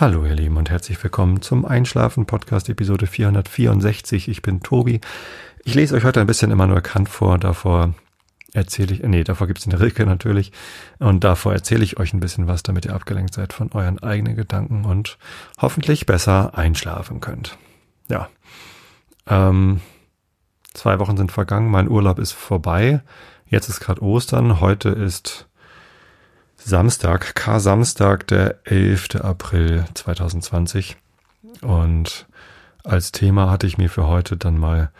Hallo ihr Lieben und herzlich willkommen zum Einschlafen Podcast Episode 464. Ich bin Tobi. Ich lese euch heute ein bisschen Immanuel Kant vor, davor erzähle ich, nee, davor gibt es eine Rilke natürlich und davor erzähle ich euch ein bisschen was, damit ihr abgelenkt seid von euren eigenen Gedanken und hoffentlich besser einschlafen könnt. Ja, ähm, zwei Wochen sind vergangen, mein Urlaub ist vorbei, jetzt ist gerade Ostern, heute ist Samstag, K-Samstag, der 11. April 2020. Und als Thema hatte ich mir für heute dann mal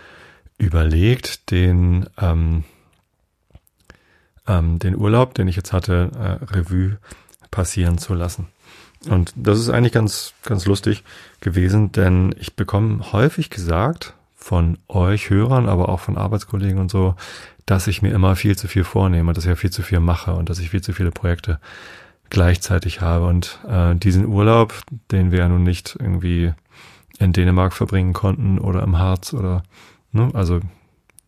überlegt, den, ähm, ähm, den Urlaub, den ich jetzt hatte, äh, Revue passieren zu lassen. Und das ist eigentlich ganz, ganz lustig gewesen, denn ich bekomme häufig gesagt von euch Hörern, aber auch von Arbeitskollegen und so, dass ich mir immer viel zu viel vornehme, dass ich ja viel zu viel mache und dass ich viel zu viele Projekte gleichzeitig habe. Und äh, diesen Urlaub, den wir ja nun nicht irgendwie in Dänemark verbringen konnten oder im Harz oder, ne, also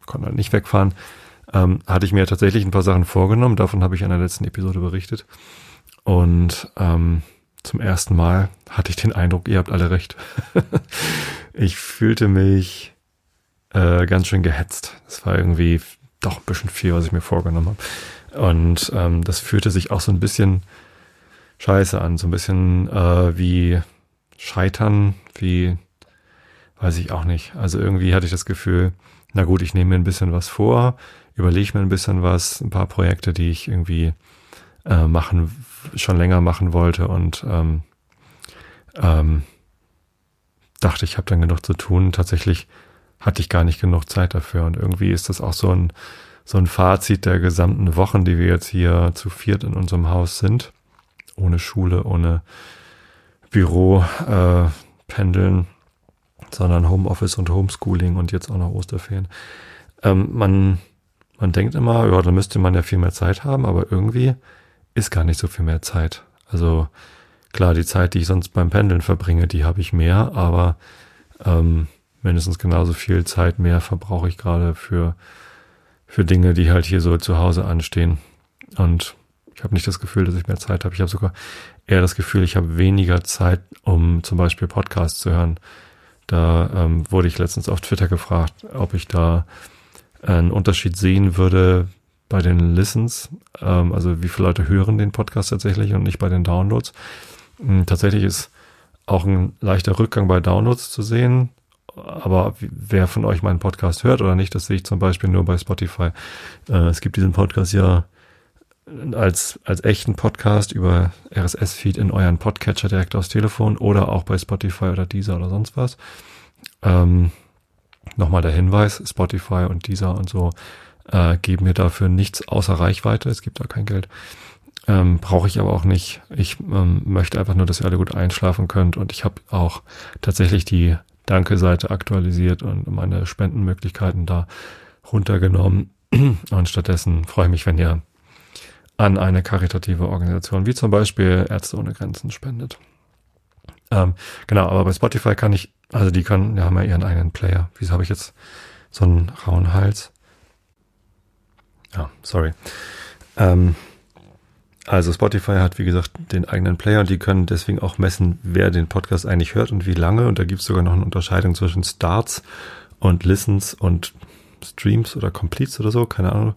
konnten halt nicht wegfahren, ähm, hatte ich mir tatsächlich ein paar Sachen vorgenommen. Davon habe ich in der letzten Episode berichtet. Und ähm, zum ersten Mal hatte ich den Eindruck, ihr habt alle recht. ich fühlte mich äh, ganz schön gehetzt. Es war irgendwie doch ein bisschen viel, was ich mir vorgenommen habe. Und ähm, das fühlte sich auch so ein bisschen scheiße an, so ein bisschen äh, wie Scheitern, wie weiß ich auch nicht. Also irgendwie hatte ich das Gefühl, na gut, ich nehme mir ein bisschen was vor, überlege mir ein bisschen was, ein paar Projekte, die ich irgendwie äh, machen, schon länger machen wollte und ähm, ähm, dachte, ich habe dann genug zu tun. Tatsächlich hatte ich gar nicht genug Zeit dafür. Und irgendwie ist das auch so ein, so ein Fazit der gesamten Wochen, die wir jetzt hier zu viert in unserem Haus sind. Ohne Schule, ohne Büro, äh, Pendeln, sondern Homeoffice und Homeschooling und jetzt auch noch Osterferien. Ähm, man, man denkt immer, ja, da müsste man ja viel mehr Zeit haben, aber irgendwie ist gar nicht so viel mehr Zeit. Also klar, die Zeit, die ich sonst beim Pendeln verbringe, die habe ich mehr, aber ähm, mindestens genauso viel Zeit mehr verbrauche ich gerade für, für Dinge, die halt hier so zu Hause anstehen. Und ich habe nicht das Gefühl, dass ich mehr Zeit habe. Ich habe sogar eher das Gefühl, ich habe weniger Zeit, um zum Beispiel Podcasts zu hören. Da ähm, wurde ich letztens auf Twitter gefragt, ob ich da einen Unterschied sehen würde bei den Listens, ähm, also wie viele Leute hören den Podcast tatsächlich und nicht bei den Downloads. Hm, tatsächlich ist auch ein leichter Rückgang bei Downloads zu sehen aber wer von euch meinen Podcast hört oder nicht, das sehe ich zum Beispiel nur bei Spotify. Äh, es gibt diesen Podcast ja als, als echten Podcast über RSS-Feed in euren Podcatcher direkt aufs Telefon oder auch bei Spotify oder Deezer oder sonst was. Ähm, Nochmal der Hinweis, Spotify und Deezer und so äh, geben mir dafür nichts außer Reichweite. Es gibt da kein Geld. Ähm, Brauche ich aber auch nicht. Ich ähm, möchte einfach nur, dass ihr alle gut einschlafen könnt. Und ich habe auch tatsächlich die Danke-Seite aktualisiert und meine Spendenmöglichkeiten da runtergenommen. Und stattdessen freue ich mich, wenn ihr an eine karitative Organisation wie zum Beispiel Ärzte ohne Grenzen spendet. Ähm, genau, aber bei Spotify kann ich, also die können, die haben ja ihren eigenen Player. Wieso habe ich jetzt so einen rauen Hals? Ja, sorry. Ähm, also Spotify hat, wie gesagt, den eigenen Player und die können deswegen auch messen, wer den Podcast eigentlich hört und wie lange. Und da gibt es sogar noch eine Unterscheidung zwischen Starts und Listens und Streams oder Completes oder so, keine Ahnung.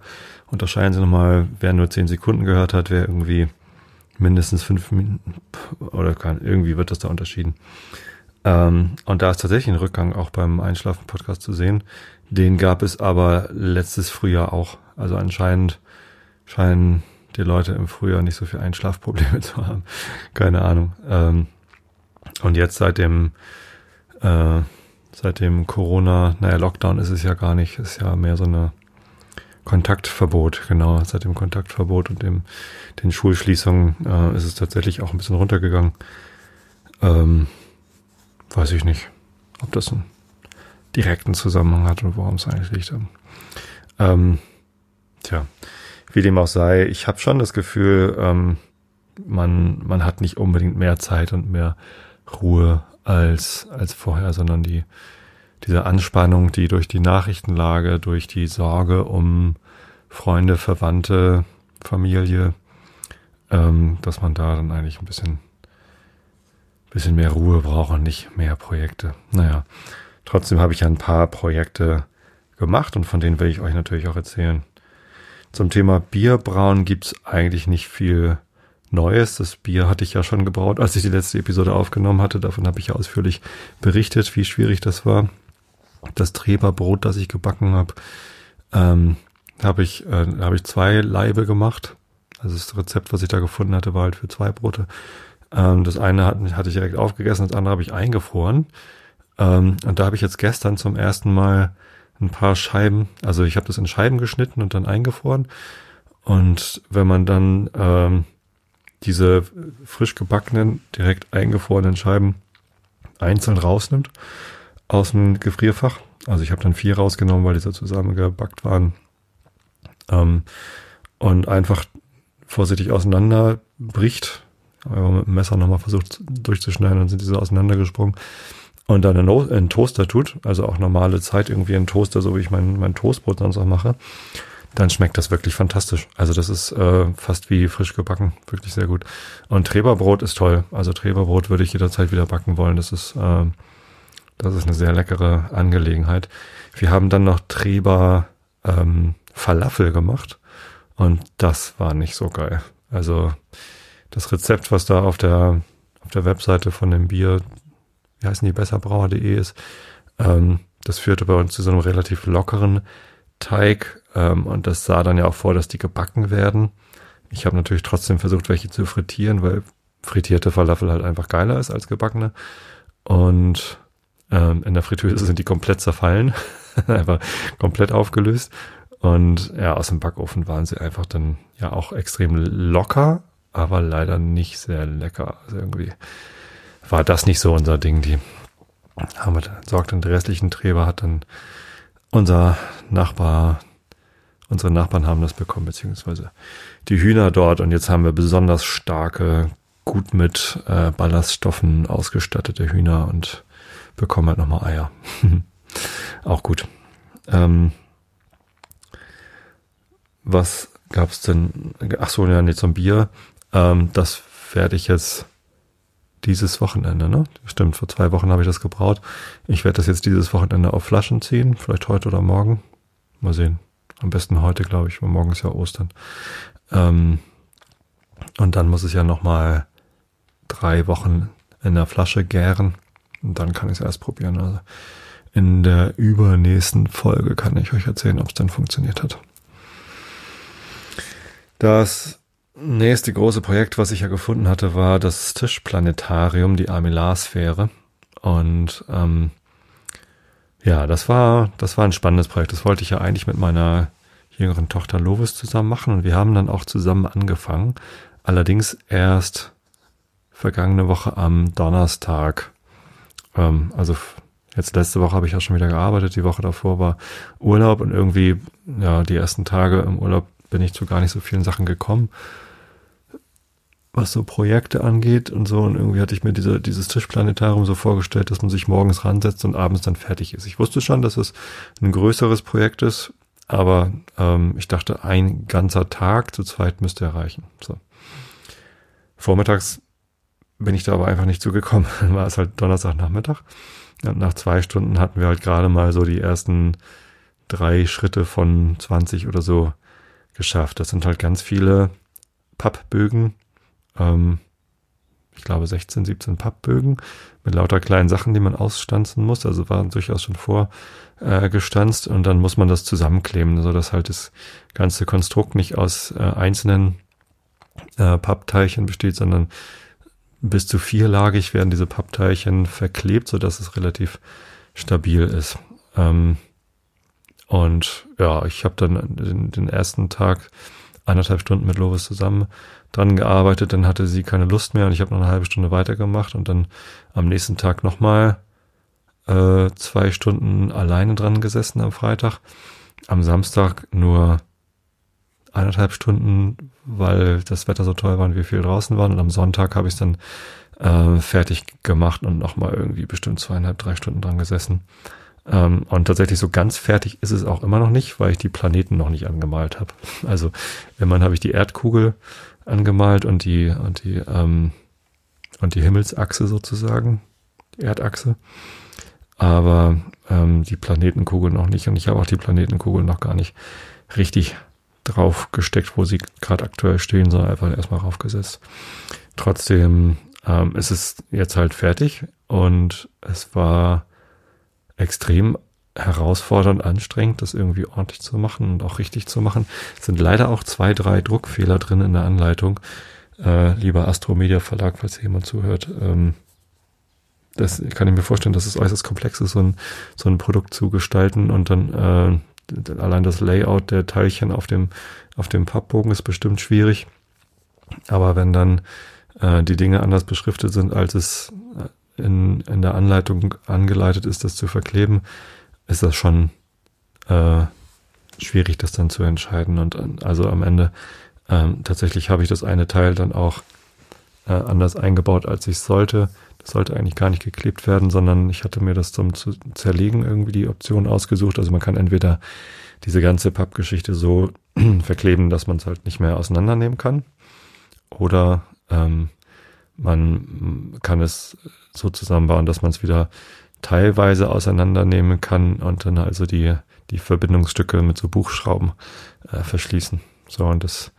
Unterscheiden sie nochmal, wer nur zehn Sekunden gehört hat, wer irgendwie mindestens fünf Minuten oder kann, irgendwie wird das da unterschieden. Ähm, und da ist tatsächlich ein Rückgang auch beim Einschlafen-Podcast zu sehen. Den gab es aber letztes Frühjahr auch. Also anscheinend scheinen die Leute im Frühjahr nicht so viel Einschlafprobleme zu haben. Keine Ahnung. Ähm, und jetzt seit dem, äh, seit dem Corona, naja, Lockdown ist es ja gar nicht, ist ja mehr so eine Kontaktverbot, genau, seit dem Kontaktverbot und dem, den Schulschließungen äh, ist es tatsächlich auch ein bisschen runtergegangen. Ähm, weiß ich nicht, ob das einen direkten Zusammenhang hat und worum es eigentlich liegt. Ähm, tja, wie dem auch sei, ich habe schon das Gefühl, ähm, man, man hat nicht unbedingt mehr Zeit und mehr Ruhe als, als vorher, sondern die, diese Anspannung, die durch die Nachrichtenlage, durch die Sorge um Freunde, Verwandte, Familie, ähm, dass man da dann eigentlich ein bisschen, bisschen mehr Ruhe brauche und nicht mehr Projekte. Naja, trotzdem habe ich ein paar Projekte gemacht und von denen will ich euch natürlich auch erzählen. Zum Thema Bierbrauen gibt's eigentlich nicht viel Neues. Das Bier hatte ich ja schon gebraut, als ich die letzte Episode aufgenommen hatte. Davon habe ich ja ausführlich berichtet, wie schwierig das war. Das Treberbrot, das ich gebacken habe, ähm, habe ich, äh, hab ich zwei Laibe gemacht. Also das Rezept, was ich da gefunden hatte, war halt für zwei Brote. Ähm, das eine hat, hatte ich direkt aufgegessen, das andere habe ich eingefroren. Ähm, und da habe ich jetzt gestern zum ersten Mal ein paar Scheiben, also ich habe das in Scheiben geschnitten und dann eingefroren. Und wenn man dann ähm, diese frisch gebackenen, direkt eingefrorenen Scheiben einzeln rausnimmt aus dem Gefrierfach, also ich habe dann vier rausgenommen, weil die so zusammengebackt waren, ähm, und einfach vorsichtig auseinanderbricht, aber mit dem Messer nochmal versucht durchzuschneiden, dann sind die so auseinandergesprungen und dann in einen Toaster tut, also auch normale Zeit irgendwie in Toaster, so wie ich mein, mein Toastbrot sonst auch mache, dann schmeckt das wirklich fantastisch. Also das ist äh, fast wie frisch gebacken, wirklich sehr gut. Und Treberbrot ist toll. Also Treberbrot würde ich jederzeit wieder backen wollen. Das ist, äh, das ist eine sehr leckere Angelegenheit. Wir haben dann noch Treber ähm, Falafel gemacht und das war nicht so geil. Also das Rezept, was da auf der auf der Webseite von dem Bier wie heißen die, besserbrauer.de ist, ähm, das führte bei uns zu so einem relativ lockeren Teig ähm, und das sah dann ja auch vor, dass die gebacken werden. Ich habe natürlich trotzdem versucht, welche zu frittieren, weil frittierte Falafel halt einfach geiler ist als gebackene. Und ähm, in der Fritteuse sind die komplett zerfallen, einfach komplett aufgelöst. Und ja, aus dem Backofen waren sie einfach dann ja auch extrem locker, aber leider nicht sehr lecker. Also irgendwie war das nicht so unser Ding. Die haben wir entsorgt und die restlichen Treber hat dann unser Nachbar, unsere Nachbarn haben das bekommen, beziehungsweise die Hühner dort. Und jetzt haben wir besonders starke, gut mit äh, Ballaststoffen ausgestattete Hühner und bekommen halt nochmal Eier. Auch gut. Ähm, was gab's denn? Ach so, ja, nee, zum Bier. Ähm, das werde ich jetzt dieses Wochenende, ne? Stimmt, vor zwei Wochen habe ich das gebraut. Ich werde das jetzt dieses Wochenende auf Flaschen ziehen, vielleicht heute oder morgen. Mal sehen. Am besten heute, glaube ich, weil morgen ist ja Ostern. Ähm, und dann muss es ja nochmal drei Wochen in der Flasche gären. Und dann kann ich es erst probieren. Also in der übernächsten Folge kann ich euch erzählen, ob es dann funktioniert hat. Das nächste große Projekt, was ich ja gefunden hatte, war das Tischplanetarium, die Armillarsphäre. Und ähm, ja, das war, das war ein spannendes Projekt. Das wollte ich ja eigentlich mit meiner jüngeren Tochter Lovis zusammen machen und wir haben dann auch zusammen angefangen. Allerdings erst vergangene Woche am Donnerstag. Ähm, also jetzt letzte Woche habe ich ja schon wieder gearbeitet, die Woche davor war Urlaub und irgendwie, ja, die ersten Tage im Urlaub bin ich zu gar nicht so vielen Sachen gekommen was so Projekte angeht und so. Und irgendwie hatte ich mir diese, dieses Tischplanetarium so vorgestellt, dass man sich morgens ransetzt und abends dann fertig ist. Ich wusste schon, dass es ein größeres Projekt ist, aber ähm, ich dachte, ein ganzer Tag zu zweit müsste erreichen. So. Vormittags bin ich da aber einfach nicht zugekommen. Dann war es halt Donnerstagnachmittag. Nach zwei Stunden hatten wir halt gerade mal so die ersten drei Schritte von 20 oder so geschafft. Das sind halt ganz viele Pappbögen, ähm, ich glaube 16, 17 Pappbögen mit lauter kleinen Sachen, die man ausstanzen muss. Also waren durchaus schon vorgestanzt äh, und dann muss man das zusammenkleben, so dass halt das ganze Konstrukt nicht aus äh, einzelnen äh, Pappteilchen besteht, sondern bis zu vierlagig werden diese Pappteilchen verklebt, so dass es relativ stabil ist. Ähm, und ja, ich habe dann den, den ersten Tag eineinhalb Stunden mit Lovis zusammen dran gearbeitet, dann hatte sie keine Lust mehr und ich habe noch eine halbe Stunde weitergemacht und dann am nächsten Tag nochmal äh, zwei Stunden alleine dran gesessen am Freitag. Am Samstag nur eineinhalb Stunden, weil das Wetter so toll war und wir viel draußen waren. Und am Sonntag habe ich es dann äh, fertig gemacht und nochmal irgendwie bestimmt zweieinhalb, drei Stunden dran gesessen. Ähm, und tatsächlich so ganz fertig ist es auch immer noch nicht, weil ich die Planeten noch nicht angemalt habe. Also immerhin habe ich die Erdkugel angemalt und die, und die, ähm, und die Himmelsachse sozusagen, die Erdachse. Aber ähm, die Planetenkugel noch nicht. Und ich habe auch die Planetenkugel noch gar nicht richtig drauf gesteckt, wo sie gerade aktuell stehen, sondern einfach erstmal raufgesetzt. Trotzdem ähm, ist es jetzt halt fertig und es war extrem herausfordernd, anstrengend, das irgendwie ordentlich zu machen und auch richtig zu machen. Es sind leider auch zwei, drei Druckfehler drin in der Anleitung. Äh, lieber Astromedia Verlag, falls jemand zuhört, ähm, das kann ich mir vorstellen, dass es äußerst komplex ist, so ein, so ein Produkt zu gestalten und dann äh, allein das Layout der Teilchen auf dem, auf dem Pappbogen ist bestimmt schwierig. Aber wenn dann äh, die Dinge anders beschriftet sind, als es in, in der Anleitung angeleitet ist, das zu verkleben, ist das schon äh, schwierig, das dann zu entscheiden. Und also am Ende ähm, tatsächlich habe ich das eine Teil dann auch äh, anders eingebaut, als ich sollte. Das sollte eigentlich gar nicht geklebt werden, sondern ich hatte mir das zum Zerlegen irgendwie die Option ausgesucht. Also man kann entweder diese ganze Pappgeschichte so verkleben, dass man es halt nicht mehr auseinandernehmen kann. Oder ähm, man kann es so zusammenbauen, dass man es wieder teilweise auseinandernehmen kann und dann also die, die Verbindungsstücke mit so Buchschrauben äh, verschließen. So, und das,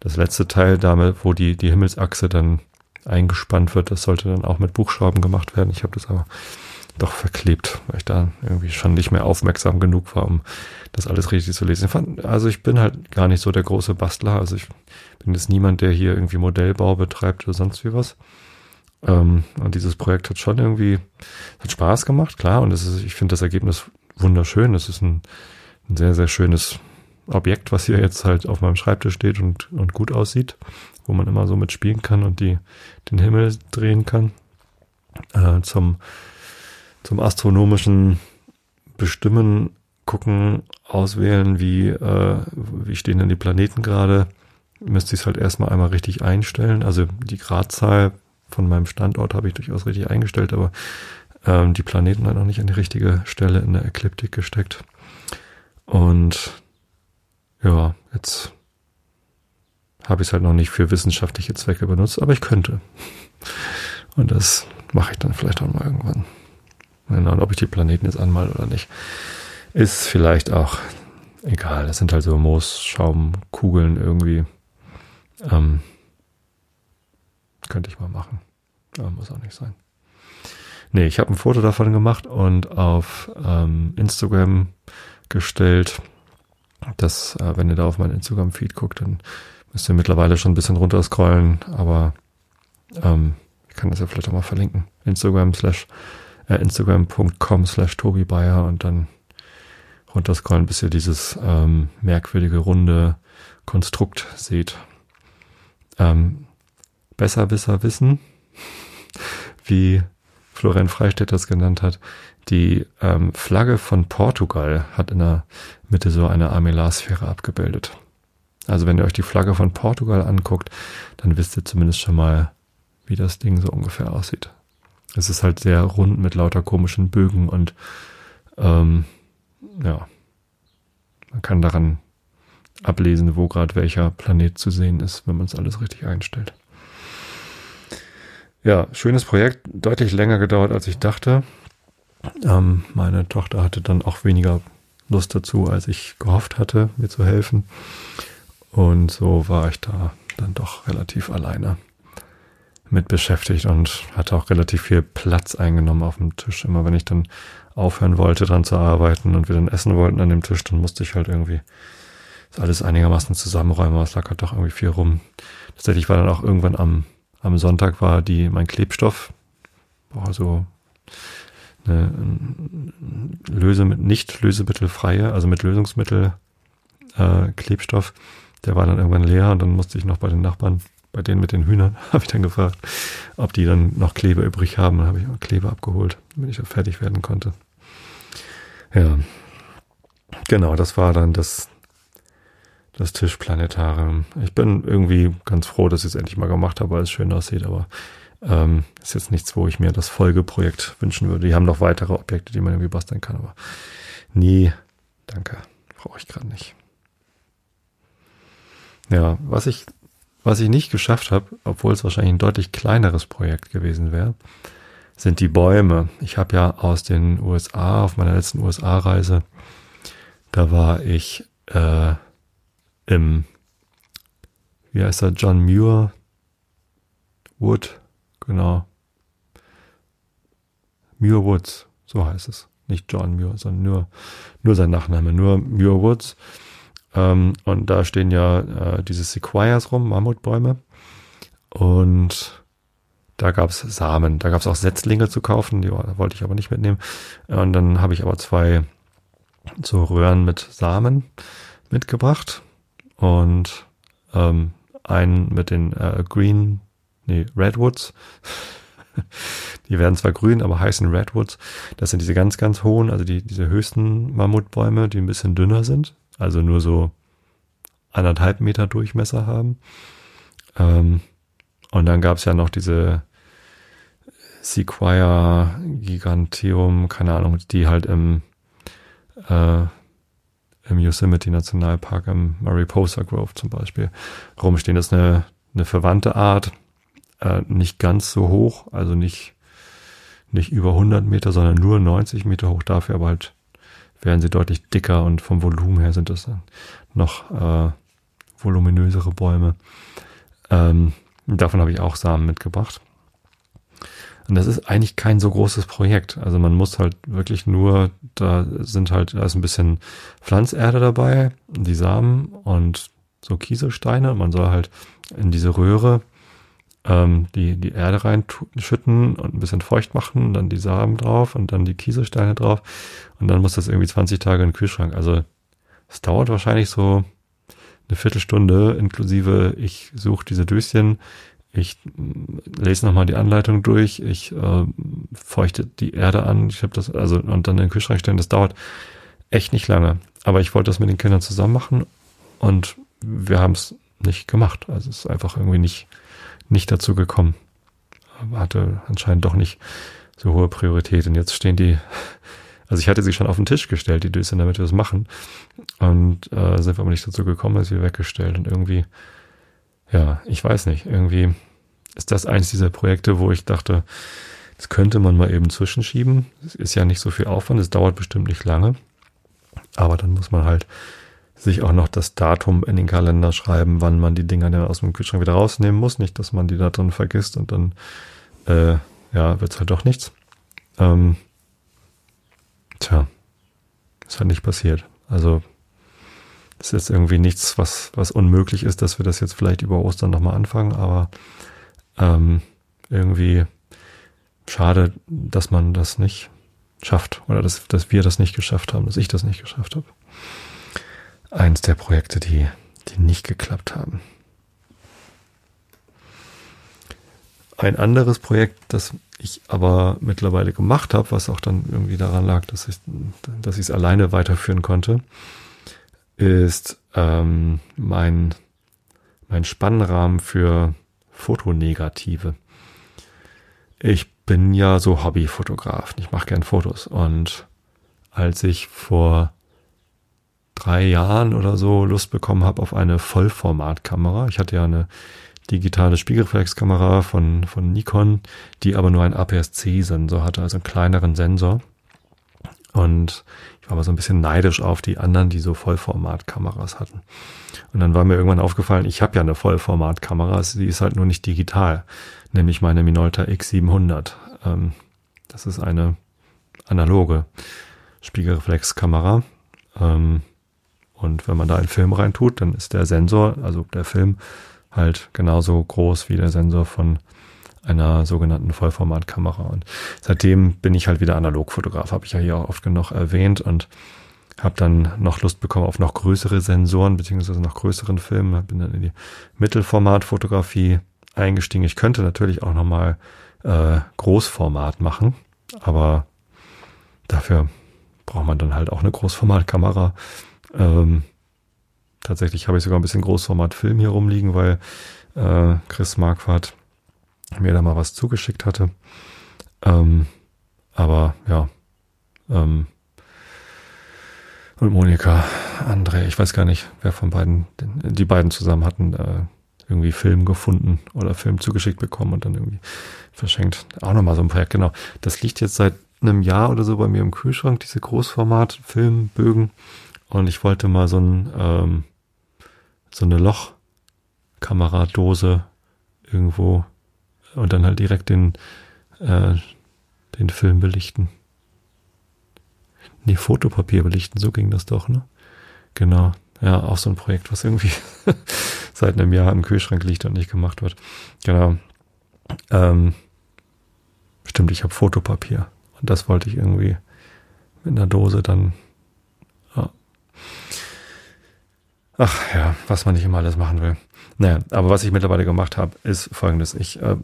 das letzte Teil damit, wo die, die Himmelsachse dann eingespannt wird, das sollte dann auch mit Buchschrauben gemacht werden. Ich habe das aber doch verklebt, weil ich da irgendwie schon nicht mehr aufmerksam genug war, um das alles richtig zu lesen. Also ich bin halt gar nicht so der große Bastler. Also ich bin jetzt niemand, der hier irgendwie Modellbau betreibt oder sonst wie was. Ähm, und dieses Projekt hat schon irgendwie, hat Spaß gemacht, klar. Und ist, ich finde das Ergebnis wunderschön. Es ist ein, ein sehr, sehr schönes Objekt, was hier jetzt halt auf meinem Schreibtisch steht und, und gut aussieht, wo man immer so mitspielen kann und die, den Himmel drehen kann. Äh, zum, zum astronomischen Bestimmen, gucken, auswählen, wie, äh, wie stehen denn die Planeten gerade. Müsste ich es halt erstmal einmal richtig einstellen. Also die Gradzahl von meinem Standort habe ich durchaus richtig eingestellt, aber ähm, die Planeten halt noch nicht an die richtige Stelle in der Ekliptik gesteckt. Und ja, jetzt habe ich es halt noch nicht für wissenschaftliche Zwecke benutzt, aber ich könnte. Und das mache ich dann vielleicht auch mal irgendwann. Genau, und ob ich die Planeten jetzt anmal oder nicht, ist vielleicht auch egal. Das sind halt so Moosschaumkugeln irgendwie. Ähm, könnte ich mal machen. Aber muss auch nicht sein. Nee, ich habe ein Foto davon gemacht und auf ähm, Instagram gestellt. Das, äh, wenn ihr da auf meinen Instagram-Feed guckt, dann müsst ihr mittlerweile schon ein bisschen runterscrollen, aber ähm, ich kann das ja vielleicht auch mal verlinken. Instagram slash äh, Instagram.com slash Tobi Bayer und dann runterscrollen, bis ihr dieses ähm, merkwürdige runde Konstrukt seht. Ähm, Besserwisser wissen, wie Florian Freistedt das genannt hat. Die ähm, Flagge von Portugal hat in der Mitte so eine Armillarsphäre abgebildet. Also wenn ihr euch die Flagge von Portugal anguckt, dann wisst ihr zumindest schon mal, wie das Ding so ungefähr aussieht. Es ist halt sehr rund mit lauter komischen Bögen und ähm, ja, man kann daran ablesen, wo gerade welcher Planet zu sehen ist, wenn man es alles richtig einstellt. Ja, schönes Projekt, deutlich länger gedauert, als ich dachte. Ähm, meine Tochter hatte dann auch weniger Lust dazu, als ich gehofft hatte, mir zu helfen. Und so war ich da dann doch relativ alleine mit beschäftigt und hatte auch relativ viel Platz eingenommen auf dem Tisch. Immer wenn ich dann aufhören wollte, dran zu arbeiten und wir dann essen wollten an dem Tisch, dann musste ich halt irgendwie das alles einigermaßen zusammenräumen. Es lag halt doch irgendwie viel rum. Tatsächlich war dann auch irgendwann am am Sonntag war die mein Klebstoff, war so eine Löse mit nicht lösemittelfreie, also mit Lösungsmittel äh, Klebstoff. Der war dann irgendwann leer und dann musste ich noch bei den Nachbarn, bei denen mit den Hühnern, habe ich dann gefragt, ob die dann noch Kleber übrig haben. Dann habe ich auch Kleber abgeholt, damit ich da fertig werden konnte. Ja, genau, das war dann das das Tischplanetarium. Ich bin irgendwie ganz froh, dass ich es endlich mal gemacht habe, weil es schön aussieht, aber ähm, ist jetzt nichts, wo ich mir das Folgeprojekt wünschen würde. Die haben noch weitere Objekte, die man irgendwie basteln kann, aber nie, danke, brauche ich gerade nicht. Ja, was ich was ich nicht geschafft habe, obwohl es wahrscheinlich ein deutlich kleineres Projekt gewesen wäre, sind die Bäume. Ich habe ja aus den USA, auf meiner letzten USA-Reise, da war ich äh, im, wie heißt er, John Muir Wood, genau. Muir Woods, so heißt es. Nicht John Muir, sondern nur, nur sein Nachname, nur Muir Woods. Ähm, und da stehen ja äh, diese Sequoias rum, Mammutbäume. Und da gab es Samen, da gab es auch Setzlinge zu kaufen, die wollte ich aber nicht mitnehmen. Und dann habe ich aber zwei so Röhren mit Samen mitgebracht und ähm, einen mit den äh, Green, nee, Redwoods. die werden zwar grün, aber heißen Redwoods. Das sind diese ganz, ganz hohen, also die, diese höchsten Mammutbäume, die ein bisschen dünner sind also nur so anderthalb Meter Durchmesser haben. Ähm, und dann gab es ja noch diese Sequoia Giganteum, keine Ahnung, die halt im, äh, im Yosemite Nationalpark, im Mariposa Grove zum Beispiel rumstehen. Das ist eine, eine verwandte Art, äh, nicht ganz so hoch, also nicht, nicht über 100 Meter, sondern nur 90 Meter hoch, dafür aber halt werden sie deutlich dicker und vom Volumen her sind das noch äh, voluminösere Bäume. Ähm, davon habe ich auch Samen mitgebracht. Und das ist eigentlich kein so großes Projekt. Also man muss halt wirklich nur, da sind halt, da ist ein bisschen Pflanzerde dabei, die Samen und so Kieselsteine. Man soll halt in diese Röhre ähm, die, die Erde reinschütten und ein bisschen feucht machen, dann die Samen drauf und dann die Kieselsteine drauf und dann muss das irgendwie 20 Tage in den Kühlschrank. Also es dauert wahrscheinlich so eine Viertelstunde inklusive, ich suche diese Döschen, ich lese nochmal die Anleitung durch, ich äh, feuchte die Erde an, ich habe das, also und dann in den Kühlschrank stellen, das dauert echt nicht lange. Aber ich wollte das mit den Kindern zusammen machen und wir haben es nicht gemacht. Also es ist einfach irgendwie nicht, nicht dazu gekommen. Hatte anscheinend doch nicht so hohe Priorität. Und jetzt stehen die, also ich hatte sie schon auf den Tisch gestellt, die Döschen, damit wir es machen. Und äh, sind wir aber nicht dazu gekommen, ist sie weggestellt. Und irgendwie, ja, ich weiß nicht, irgendwie ist das eines dieser Projekte, wo ich dachte, das könnte man mal eben zwischenschieben. Es ist ja nicht so viel Aufwand, es dauert bestimmt nicht lange. Aber dann muss man halt sich auch noch das Datum in den Kalender schreiben, wann man die Dinger dann aus dem Kühlschrank wieder rausnehmen muss. Nicht, dass man die da drin vergisst und dann äh, ja, wird's halt doch nichts. Ähm, tja, ist halt nicht passiert. Also es ist irgendwie nichts, was, was unmöglich ist, dass wir das jetzt vielleicht über Ostern nochmal anfangen, aber ähm, irgendwie schade, dass man das nicht schafft oder dass, dass wir das nicht geschafft haben, dass ich das nicht geschafft habe eins der Projekte, die, die nicht geklappt haben. Ein anderes Projekt, das ich aber mittlerweile gemacht habe, was auch dann irgendwie daran lag, dass ich dass ich es alleine weiterführen konnte, ist ähm, mein mein Spannrahmen für Fotonegative. Ich bin ja so Hobbyfotograf, ich mache gern Fotos und als ich vor drei Jahren oder so Lust bekommen habe auf eine Vollformatkamera. Ich hatte ja eine digitale Spiegelreflexkamera von, von Nikon, die aber nur einen APS-C-Sensor hatte, also einen kleineren Sensor. Und ich war aber so ein bisschen neidisch auf die anderen, die so Vollformatkameras hatten. Und dann war mir irgendwann aufgefallen, ich habe ja eine Vollformatkamera, sie ist halt nur nicht digital, nämlich meine Minolta X700. Ähm, das ist eine analoge Spiegelreflexkamera. Ähm, und wenn man da einen Film reintut, dann ist der Sensor, also der Film, halt genauso groß wie der Sensor von einer sogenannten Vollformatkamera. Und seitdem bin ich halt wieder Analogfotograf, habe ich ja hier auch oft genug erwähnt und habe dann noch Lust bekommen auf noch größere Sensoren beziehungsweise noch größeren Filmen. Bin dann in die Mittelformatfotografie eingestiegen. Ich könnte natürlich auch nochmal äh, Großformat machen, aber dafür braucht man dann halt auch eine Großformatkamera. Ähm, tatsächlich habe ich sogar ein bisschen Großformat-Film hier rumliegen, weil äh, Chris Marquardt mir da mal was zugeschickt hatte. Ähm, aber ja, ähm, und Monika, André, ich weiß gar nicht, wer von beiden, die beiden zusammen hatten, äh, irgendwie Film gefunden oder Film zugeschickt bekommen und dann irgendwie verschenkt. Auch nochmal so ein Projekt, genau. Das liegt jetzt seit einem Jahr oder so bei mir im Kühlschrank, diese Großformat-Filmbögen. Und ich wollte mal so ein, ähm, so eine Lochkameradose irgendwo und dann halt direkt den, äh, den Film belichten. Nee, Fotopapier belichten, so ging das doch, ne? Genau. Ja, auch so ein Projekt, was irgendwie seit einem Jahr im Kühlschrank liegt und nicht gemacht wird. Genau. Ähm, stimmt, ich habe Fotopapier. Und das wollte ich irgendwie mit einer Dose dann. Ja. Ach ja, was man nicht immer alles machen will. Naja, aber was ich mittlerweile gemacht habe, ist folgendes. Ich, äh,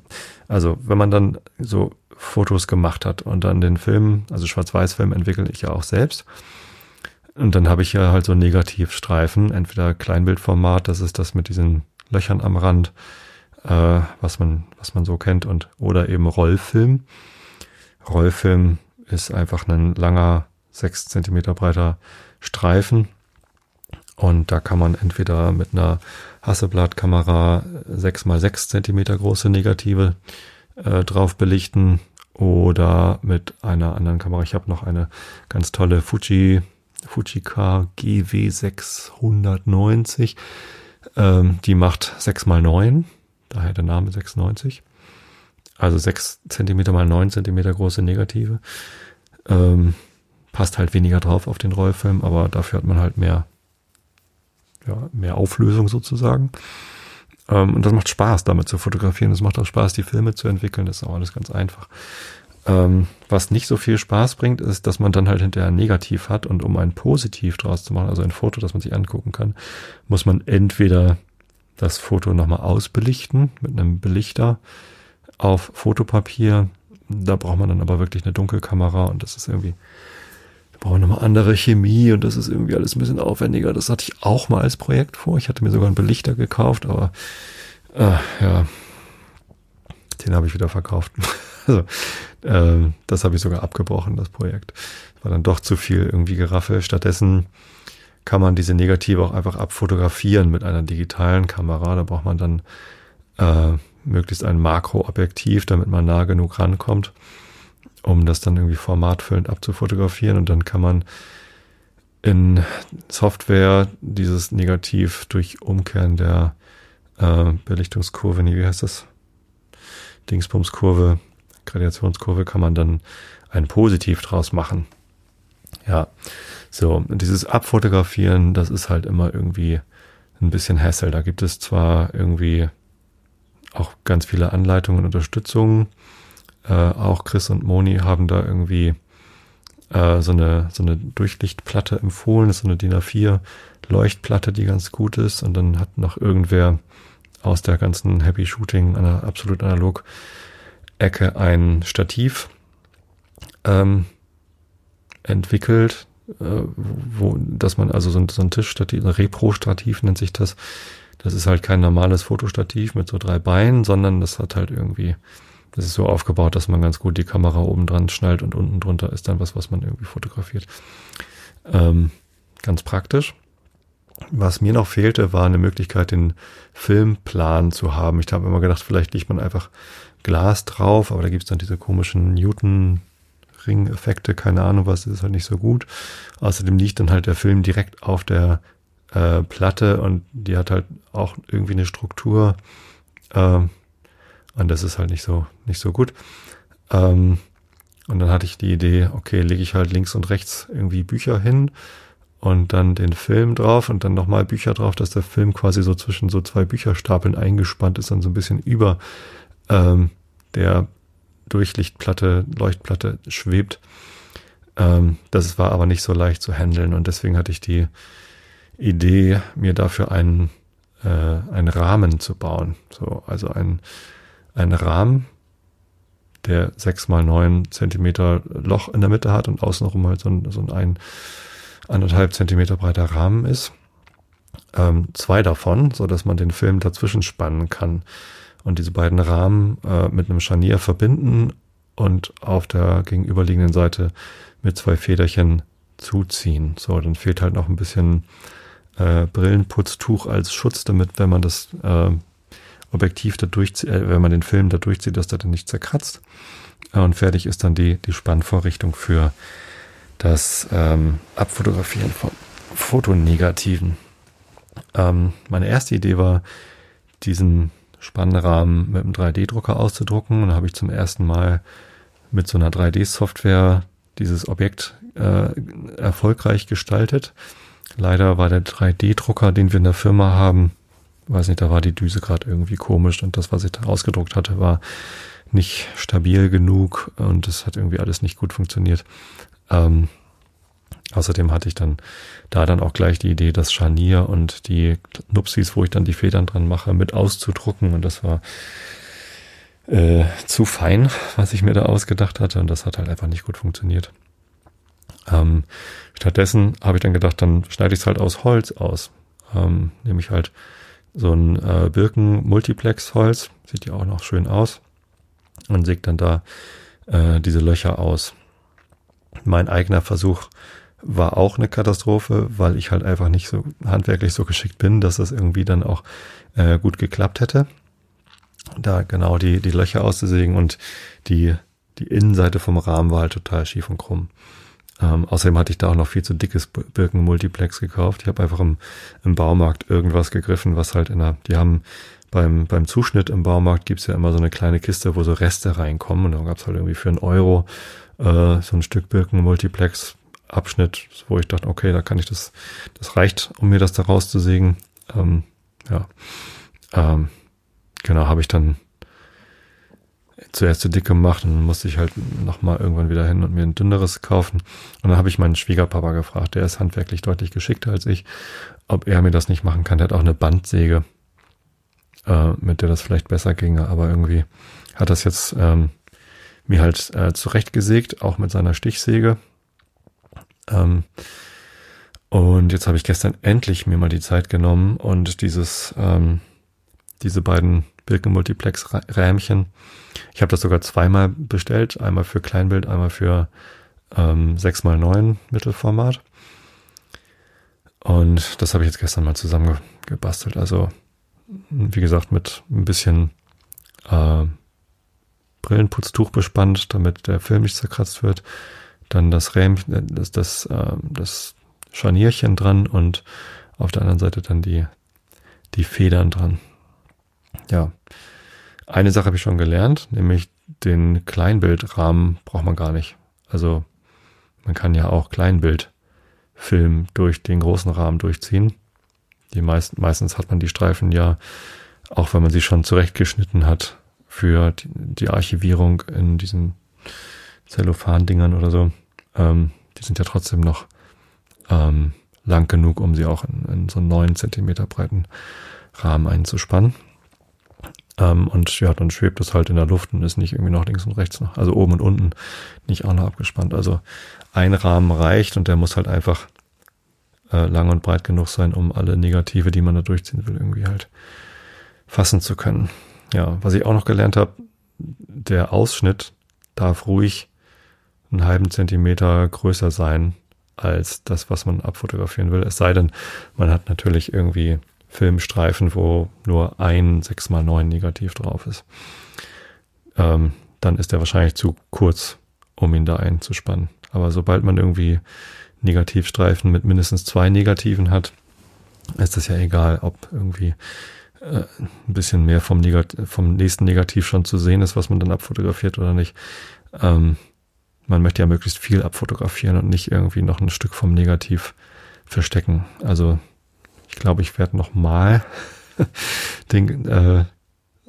also wenn man dann so Fotos gemacht hat und dann den Film, also Schwarz-Weiß-Film entwickle ich ja auch selbst. Und dann habe ich ja halt so Negativstreifen, entweder Kleinbildformat, das ist das mit diesen Löchern am Rand, äh, was man, was man so kennt, und oder eben Rollfilm. Rollfilm ist einfach ein langer, sechs Zentimeter breiter Streifen. Und da kann man entweder mit einer Hasselblatt-Kamera sechs mal sechs Zentimeter große Negative äh, drauf belichten oder mit einer anderen Kamera. Ich habe noch eine ganz tolle Fuji Fujika GW690. Ähm, die macht 6 mal 9, daher der Name 96. Also 6 cm mal 9 cm große Negative. Ähm, passt halt weniger drauf auf den Rollfilm, aber dafür hat man halt mehr, ja, mehr Auflösung sozusagen. Ähm, und das macht Spaß, damit zu fotografieren. Es macht auch Spaß, die Filme zu entwickeln. Das ist auch alles ganz einfach. Ähm, was nicht so viel Spaß bringt, ist, dass man dann halt hinterher ein Negativ hat und um ein Positiv draus zu machen, also ein Foto, das man sich angucken kann, muss man entweder das Foto nochmal ausbelichten mit einem Belichter auf Fotopapier. Da braucht man dann aber wirklich eine Dunkelkamera und das ist irgendwie, da braucht man nochmal andere Chemie und das ist irgendwie alles ein bisschen aufwendiger. Das hatte ich auch mal als Projekt vor. Ich hatte mir sogar einen Belichter gekauft, aber äh, ja, den habe ich wieder verkauft. also äh, das habe ich sogar abgebrochen, das Projekt. War dann doch zu viel irgendwie Geraffe. Stattdessen kann man diese Negative auch einfach abfotografieren mit einer digitalen Kamera. Da braucht man dann äh, möglichst ein Makroobjektiv, damit man nah genug rankommt, um das dann irgendwie formatfüllend abzufotografieren. Und dann kann man in Software dieses Negativ durch Umkehren der äh, Belichtungskurve, nee, wie heißt das? Dingsbumskurve Gradationskurve kann man dann ein Positiv draus machen. Ja, so, dieses Abfotografieren, das ist halt immer irgendwie ein bisschen Hassel. Da gibt es zwar irgendwie auch ganz viele Anleitungen und Unterstützungen. Äh, auch Chris und Moni haben da irgendwie äh, so eine so eine Durchlichtplatte empfohlen, das ist so eine DIN A4 Leuchtplatte, die ganz gut ist. Und dann hat noch irgendwer aus der ganzen Happy Shooting, einer absolut analog Ecke ein Stativ ähm, entwickelt, äh, wo, dass man also so ein, so ein Tischstativ, ein Repro-Stativ nennt sich das. Das ist halt kein normales Fotostativ mit so drei Beinen, sondern das hat halt irgendwie, das ist so aufgebaut, dass man ganz gut die Kamera oben dran schnallt und unten drunter ist dann was, was man irgendwie fotografiert. Ähm, ganz praktisch. Was mir noch fehlte, war eine Möglichkeit, den Filmplan zu haben. Ich habe immer gedacht, vielleicht liegt man einfach Glas drauf, aber da gibt's dann diese komischen Newton-Ring-Effekte, keine Ahnung was, das ist halt nicht so gut. Außerdem liegt dann halt der Film direkt auf der äh, Platte und die hat halt auch irgendwie eine Struktur äh, und das ist halt nicht so, nicht so gut. Ähm, und dann hatte ich die Idee, okay, lege ich halt links und rechts irgendwie Bücher hin und dann den Film drauf und dann nochmal Bücher drauf, dass der Film quasi so zwischen so zwei Bücherstapeln eingespannt ist, dann so ein bisschen über ähm, der Durchlichtplatte, Leuchtplatte schwebt. Ähm, das war aber nicht so leicht zu handeln und deswegen hatte ich die Idee, mir dafür einen, äh, einen Rahmen zu bauen. So, also ein, ein Rahmen, der sechs mal neun Zentimeter Loch in der Mitte hat und außenrum halt so ein, so ein anderthalb Zentimeter breiter Rahmen ist. Ähm, zwei davon, so dass man den Film dazwischen spannen kann und diese beiden Rahmen äh, mit einem Scharnier verbinden und auf der gegenüberliegenden Seite mit zwei Federchen zuziehen. So, dann fehlt halt noch ein bisschen äh, Brillenputztuch als Schutz, damit, wenn man das äh, Objektiv da durchzieht, äh, wenn man den Film da durchzieht, dass der dann nicht zerkratzt. Und fertig ist dann die, die Spannvorrichtung für das ähm, Abfotografieren von Fotonegativen. Ähm, meine erste Idee war, diesen Spannrahmen mit einem 3D-Drucker auszudrucken. Und da habe ich zum ersten Mal mit so einer 3D-Software dieses Objekt äh, erfolgreich gestaltet. Leider war der 3D-Drucker, den wir in der Firma haben, weiß nicht, da war die Düse gerade irgendwie komisch und das, was ich da ausgedruckt hatte, war nicht stabil genug und es hat irgendwie alles nicht gut funktioniert. Ähm, außerdem hatte ich dann da dann auch gleich die Idee, das Scharnier und die Nupsis, wo ich dann die Federn dran mache, mit auszudrucken und das war äh, zu fein, was ich mir da ausgedacht hatte und das hat halt einfach nicht gut funktioniert. Ähm, stattdessen habe ich dann gedacht, dann schneide ich es halt aus Holz aus. Ähm, nehme ich halt so ein äh, Birken-Multiplex-Holz, sieht ja auch noch schön aus, und säge dann da äh, diese Löcher aus. Mein eigener Versuch war auch eine Katastrophe, weil ich halt einfach nicht so handwerklich so geschickt bin, dass das irgendwie dann auch äh, gut geklappt hätte. Da genau die, die Löcher auszusägen und die, die Innenseite vom Rahmen war halt total schief und krumm. Ähm, außerdem hatte ich da auch noch viel zu dickes Birken-Multiplex gekauft. Ich habe einfach im, im Baumarkt irgendwas gegriffen, was halt in der, die haben beim, beim Zuschnitt im Baumarkt gibt's ja immer so eine kleine Kiste, wo so Reste reinkommen. Und da gab's halt irgendwie für einen Euro äh, so ein Stück Birken-Multiplex Abschnitt, wo ich dachte, okay, da kann ich das, das reicht, um mir das da rauszusägen. Ähm, ja, ähm, genau, habe ich dann zuerst zu dick gemacht und dann musste ich halt nochmal irgendwann wieder hin und mir ein dünneres kaufen. Und dann habe ich meinen Schwiegerpapa gefragt, der ist handwerklich deutlich geschickter als ich, ob er mir das nicht machen kann. Der hat auch eine Bandsäge, äh, mit der das vielleicht besser ginge, aber irgendwie hat das jetzt ähm, mir halt äh, zurechtgesägt, auch mit seiner Stichsäge. Ähm, und jetzt habe ich gestern endlich mir mal die Zeit genommen und dieses, ähm, diese beiden Birken Multiplex Rähmchen. Ich habe das sogar zweimal bestellt, einmal für Kleinbild, einmal für ähm, 6x9 Mittelformat. Und das habe ich jetzt gestern mal zusammengebastelt. Also, wie gesagt, mit ein bisschen äh, Brillenputztuch bespannt, damit der Film nicht zerkratzt wird. Dann das Rähmchen, das, das, äh, das Scharnierchen dran und auf der anderen Seite dann die, die Federn dran. Ja, eine Sache habe ich schon gelernt, nämlich den Kleinbildrahmen braucht man gar nicht. Also man kann ja auch Kleinbildfilm durch den großen Rahmen durchziehen. Die meisten, meistens hat man die Streifen ja, auch wenn man sie schon zurechtgeschnitten hat, für die, Archivierung in diesen Zellophan-Dingern oder so. Ähm, die sind ja trotzdem noch ähm, lang genug, um sie auch in, in so einen neun Zentimeter breiten Rahmen einzuspannen. Ähm, und ja, dann schwebt es halt in der Luft und ist nicht irgendwie noch links und rechts noch, also oben und unten nicht auch noch abgespannt. Also ein Rahmen reicht und der muss halt einfach äh, lang und breit genug sein, um alle Negative, die man da durchziehen will, irgendwie halt fassen zu können. Ja, was ich auch noch gelernt habe, der Ausschnitt darf ruhig einen halben Zentimeter größer sein als das, was man abfotografieren will. Es sei denn, man hat natürlich irgendwie Filmstreifen, wo nur ein 6x9 Negativ drauf ist. Ähm, dann ist der wahrscheinlich zu kurz, um ihn da einzuspannen. Aber sobald man irgendwie Negativstreifen mit mindestens zwei Negativen hat, ist das ja egal, ob irgendwie äh, ein bisschen mehr vom, Negat vom nächsten Negativ schon zu sehen ist, was man dann abfotografiert oder nicht. Ähm, man möchte ja möglichst viel abfotografieren und nicht irgendwie noch ein Stück vom Negativ verstecken. Also ich glaube, ich werde nochmal den, äh,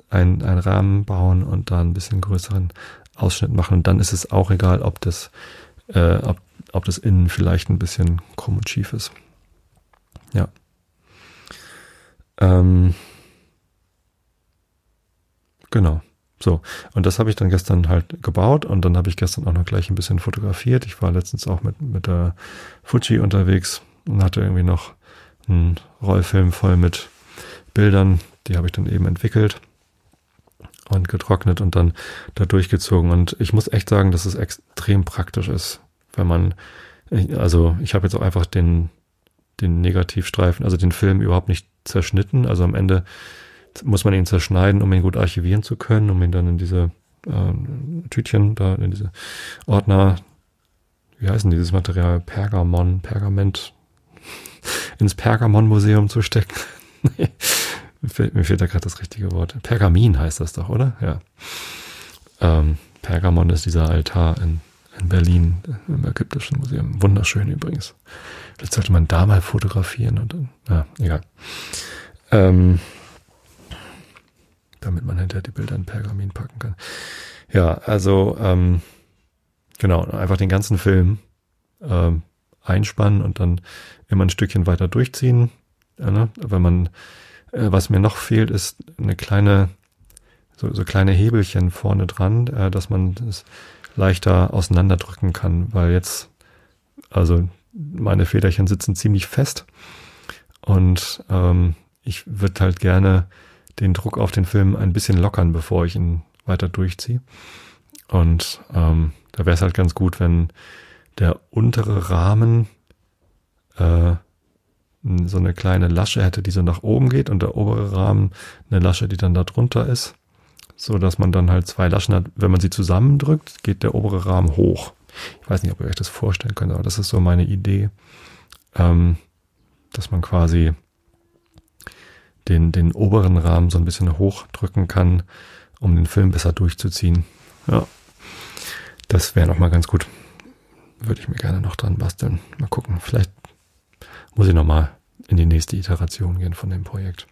einen, einen Rahmen bauen und da ein bisschen größeren Ausschnitt machen. Und dann ist es auch egal, ob das, äh, ob, ob das innen vielleicht ein bisschen krumm und schief ist. Ja. Ähm, genau. So, und das habe ich dann gestern halt gebaut und dann habe ich gestern auch noch gleich ein bisschen fotografiert. Ich war letztens auch mit, mit der Fuji unterwegs und hatte irgendwie noch einen Rollfilm voll mit Bildern. Die habe ich dann eben entwickelt und getrocknet und dann da durchgezogen. Und ich muss echt sagen, dass es extrem praktisch ist, wenn man, also ich habe jetzt auch einfach den, den Negativstreifen, also den Film überhaupt nicht zerschnitten. Also am Ende muss man ihn zerschneiden, um ihn gut archivieren zu können, um ihn dann in diese äh, Tütchen, da in diese Ordner, wie heißen dieses Material? Pergamon, Pergament, ins Pergamon-Museum zu stecken. mir fehlt da gerade das richtige Wort. Pergamin heißt das doch, oder? Ja. Ähm, Pergamon ist dieser Altar in, in Berlin im Ägyptischen Museum. Wunderschön übrigens. Vielleicht sollte man da mal fotografieren und dann, ja, egal. Ähm, damit man hinterher die Bilder in Pergamin packen kann. Ja, also ähm, genau, einfach den ganzen Film ähm, einspannen und dann immer ein Stückchen weiter durchziehen. Ja, ne? Wenn man, äh, was mir noch fehlt, ist eine kleine, so, so kleine Hebelchen vorne dran, äh, dass man es leichter auseinanderdrücken kann, weil jetzt, also meine Federchen sitzen ziemlich fest und ähm, ich würde halt gerne den Druck auf den Film ein bisschen lockern, bevor ich ihn weiter durchziehe. Und ähm, da wäre es halt ganz gut, wenn der untere Rahmen äh, so eine kleine Lasche hätte, die so nach oben geht und der obere Rahmen eine Lasche, die dann da drunter ist, so dass man dann halt zwei Laschen hat. Wenn man sie zusammendrückt, geht der obere Rahmen hoch. Ich weiß nicht, ob ihr euch das vorstellen könnt, aber das ist so meine Idee, ähm, dass man quasi den, den oberen Rahmen so ein bisschen hochdrücken kann, um den Film besser durchzuziehen. Ja, das wäre nochmal ganz gut. Würde ich mir gerne noch dran basteln. Mal gucken. Vielleicht muss ich nochmal in die nächste Iteration gehen von dem Projekt.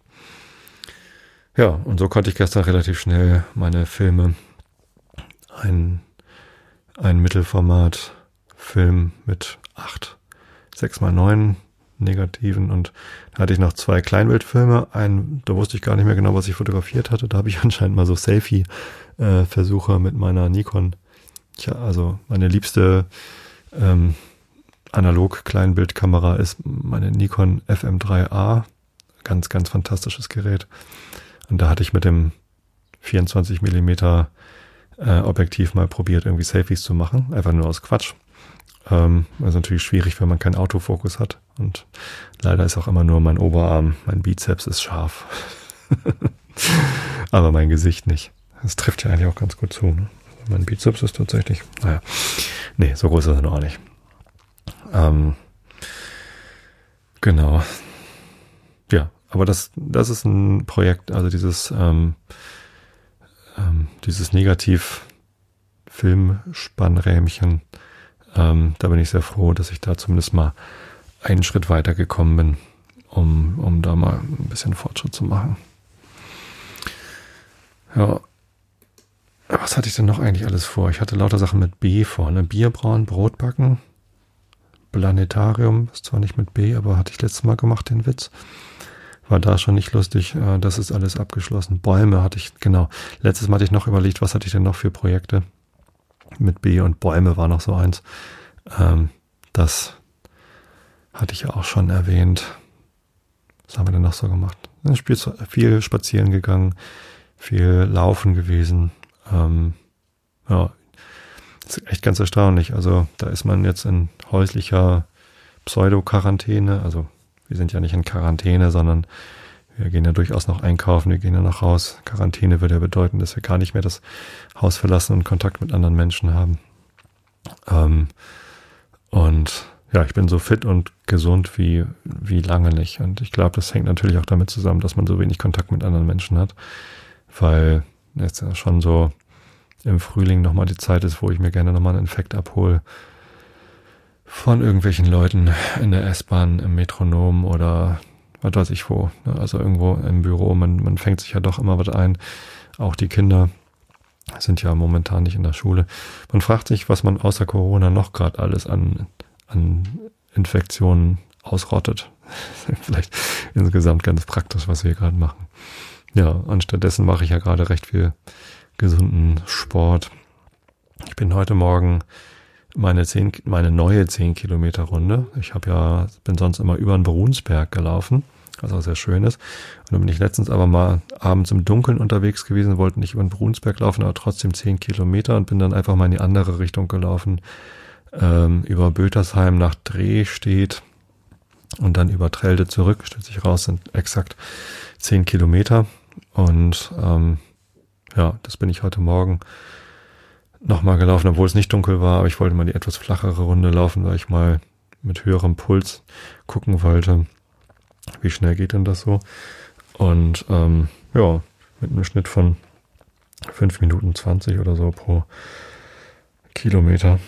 Ja, und so konnte ich gestern relativ schnell meine Filme, ein, ein Mittelformat-Film mit acht, sechs mal neun Negativen und da hatte ich noch zwei Kleinbildfilme. Einen, da wusste ich gar nicht mehr genau, was ich fotografiert hatte. Da habe ich anscheinend mal so Selfie-Versuche mit meiner Nikon. Tja, also meine liebste ähm, Analog-Kleinbildkamera ist meine Nikon FM3A. Ganz, ganz fantastisches Gerät. Und da hatte ich mit dem 24 Millimeter äh, Objektiv mal probiert, irgendwie Selfies zu machen. Einfach nur aus Quatsch. Ähm, ist natürlich schwierig, wenn man keinen Autofokus hat. Und leider ist auch immer nur mein Oberarm, mein Bizeps ist scharf. Aber mein Gesicht nicht. Das trifft ja eigentlich auch ganz gut zu. Ne? Mein Bizeps ist tatsächlich, naja, nee, so groß ist er noch nicht. Ähm, genau. Ja, aber das, das ist ein Projekt, also dieses, ähm, ähm, dieses Negativ-Filmspannrähmchen, ähm, da bin ich sehr froh, dass ich da zumindest mal einen Schritt weiter gekommen bin, um, um da mal ein bisschen Fortschritt zu machen. Ja. Was hatte ich denn noch eigentlich alles vor? Ich hatte lauter Sachen mit B vor, ne? Bier brauen, Brot backen, Planetarium, ist zwar nicht mit B, aber hatte ich letztes Mal gemacht, den Witz. War da schon nicht lustig, äh, das ist alles abgeschlossen. Bäume hatte ich, genau. Letztes Mal hatte ich noch überlegt, was hatte ich denn noch für Projekte mit B und Bäume war noch so eins. Ähm, das hatte ich auch schon erwähnt. Was haben wir denn noch so gemacht? Viel spazieren gegangen, viel laufen gewesen. Ähm, ja, ist echt ganz erstaunlich. Also da ist man jetzt in häuslicher Pseudo-Quarantäne. Also wir sind ja nicht in Quarantäne, sondern wir gehen ja durchaus noch einkaufen, wir gehen ja noch raus. Quarantäne würde ja bedeuten, dass wir gar nicht mehr das Haus verlassen und Kontakt mit anderen Menschen haben. Ähm, und ja, ich bin so fit und gesund wie, wie lange nicht. Und ich glaube, das hängt natürlich auch damit zusammen, dass man so wenig Kontakt mit anderen Menschen hat, weil jetzt ja schon so im Frühling nochmal die Zeit ist, wo ich mir gerne nochmal einen Infekt abhole von irgendwelchen Leuten in der S-Bahn, im Metronom oder was weiß ich wo. Ne? Also irgendwo im Büro, man, man fängt sich ja doch immer was ein. Auch die Kinder sind ja momentan nicht in der Schule. Man fragt sich, was man außer Corona noch gerade alles an, an Infektionen ausrottet. Vielleicht insgesamt ganz praktisch, was wir gerade machen. Ja, anstattdessen mache ich ja gerade recht viel gesunden Sport. Ich bin heute Morgen meine zehn, meine neue 10 Kilometer Runde. Ich habe ja, bin sonst immer über den Brunsberg gelaufen, was auch sehr schön ist. Und dann bin ich letztens aber mal abends im Dunkeln unterwegs gewesen, wollte nicht über den Brunsberg laufen, aber trotzdem 10 Kilometer und bin dann einfach mal in die andere Richtung gelaufen. Ähm, über Bötersheim nach Dreh steht und dann über Trelde zurück, stellt sich raus, sind exakt 10 Kilometer. Und ähm, ja, das bin ich heute Morgen nochmal gelaufen, obwohl es nicht dunkel war, aber ich wollte mal die etwas flachere Runde laufen, weil ich mal mit höherem Puls gucken wollte, wie schnell geht denn das so. Und ähm, ja, mit einem Schnitt von 5 Minuten 20 oder so pro Kilometer.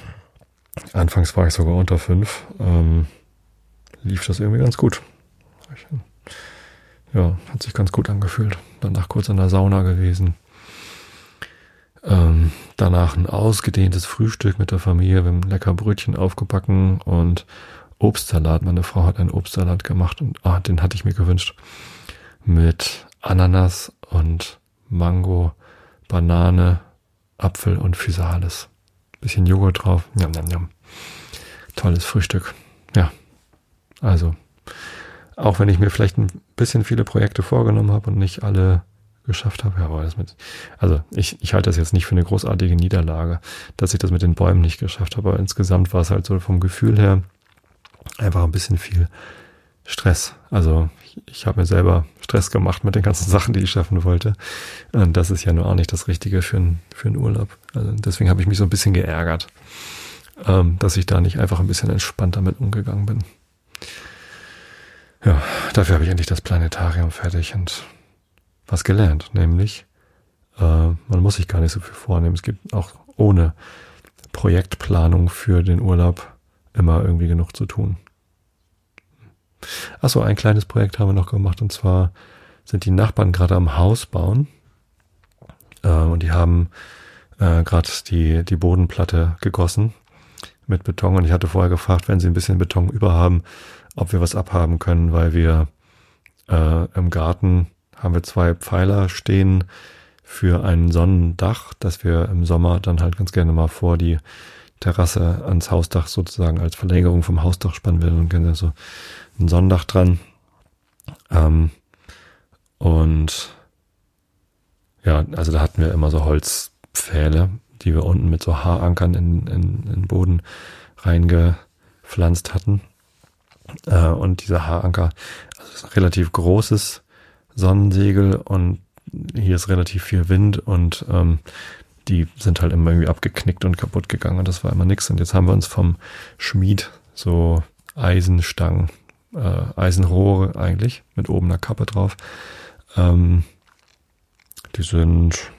Anfangs war ich sogar unter 5. Ähm, lief das irgendwie ganz gut. Ja, hat sich ganz gut angefühlt. Danach kurz in der Sauna gewesen. Ähm, danach ein ausgedehntes Frühstück mit der Familie. Wir haben lecker Brötchen aufgebacken und Obstsalat. Meine Frau hat einen Obstsalat gemacht und ah, den hatte ich mir gewünscht. Mit Ananas und Mango, Banane, Apfel und Physalis. Bisschen Joghurt drauf. Njam, njam, njam. Tolles Frühstück. Ja. Also, auch wenn ich mir vielleicht ein bisschen viele Projekte vorgenommen habe und nicht alle geschafft habe, ja, aber das mit, also ich, ich halte das jetzt nicht für eine großartige Niederlage, dass ich das mit den Bäumen nicht geschafft habe, aber insgesamt war es halt so vom Gefühl her einfach ein bisschen viel Stress. Also ich, ich habe mir selber Stress gemacht mit den ganzen Sachen, die ich schaffen wollte. Und das ist ja nur auch nicht das Richtige für, ein, für einen Urlaub. Also deswegen habe ich mich so ein bisschen geärgert, ähm, dass ich da nicht einfach ein bisschen entspannt damit umgegangen bin. Ja, dafür habe ich endlich das Planetarium fertig und was gelernt, nämlich äh, man muss sich gar nicht so viel vornehmen. Es gibt auch ohne Projektplanung für den Urlaub immer irgendwie genug zu tun. Achso, ein kleines Projekt haben wir noch gemacht und zwar sind die Nachbarn gerade am Haus bauen äh, und die haben äh, gerade die, die Bodenplatte gegossen mit Beton und ich hatte vorher gefragt, wenn sie ein bisschen Beton über haben, ob wir was abhaben können, weil wir äh, im Garten haben wir zwei Pfeiler stehen für ein Sonnendach, dass wir im Sommer dann halt ganz gerne mal vor die Terrasse ans Hausdach sozusagen als Verlängerung vom Hausdach spannen will und gerne so ein Sonnendach dran. Ähm, und ja, also da hatten wir immer so Holzpfähle, die wir unten mit so Haarankern in, in, in den Boden reingepflanzt hatten. Äh, und dieser Haaranker, also ist ein relativ großes Sonnensegel und hier ist relativ viel Wind und ähm, die sind halt immer irgendwie abgeknickt und kaputt gegangen und das war immer nix. Und jetzt haben wir uns vom Schmied so Eisenstangen, äh, Eisenrohre eigentlich, mit oben einer Kappe drauf. Ähm, die sind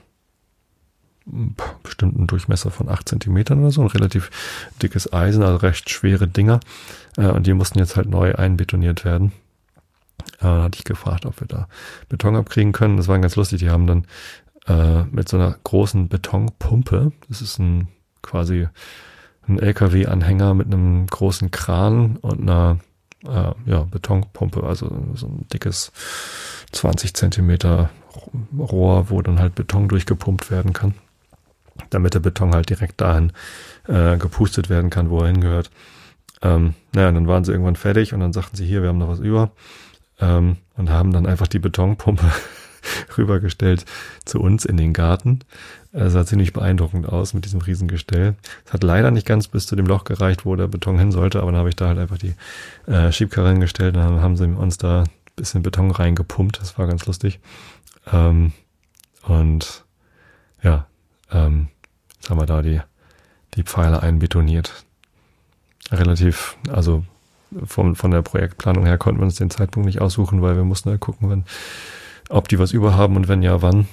bestimmten Durchmesser von acht Zentimetern oder so, ein relativ dickes Eisen, also recht schwere Dinger. Äh, und die mussten jetzt halt neu einbetoniert werden. Äh, hatte ich gefragt, ob wir da Beton abkriegen können. Das war ganz lustig. Die haben dann äh, mit so einer großen Betonpumpe, das ist ein quasi ein LKW-Anhänger mit einem großen Kran und einer äh, ja, Betonpumpe, also so ein dickes 20 Zentimeter Rohr, wo dann halt Beton durchgepumpt werden kann, damit der Beton halt direkt dahin äh, gepustet werden kann, wo er hingehört. Ähm, naja, dann waren sie irgendwann fertig und dann sagten sie, hier, wir haben noch was über ähm, und haben dann einfach die Betonpumpe rübergestellt zu uns in den Garten. Es sah ziemlich beeindruckend aus mit diesem Riesengestell. Es hat leider nicht ganz bis zu dem Loch gereicht, wo der Beton hin sollte, aber dann habe ich da halt einfach die äh, Schiebkarre hingestellt und dann haben sie uns da ein bisschen Beton reingepumpt. Das war ganz lustig. Ähm, und ja, ähm, jetzt haben wir da die, die Pfeile einbetoniert. Relativ, also von, von der Projektplanung her konnten wir uns den Zeitpunkt nicht aussuchen, weil wir mussten halt gucken, wenn, ob die was überhaben und wenn ja, wann.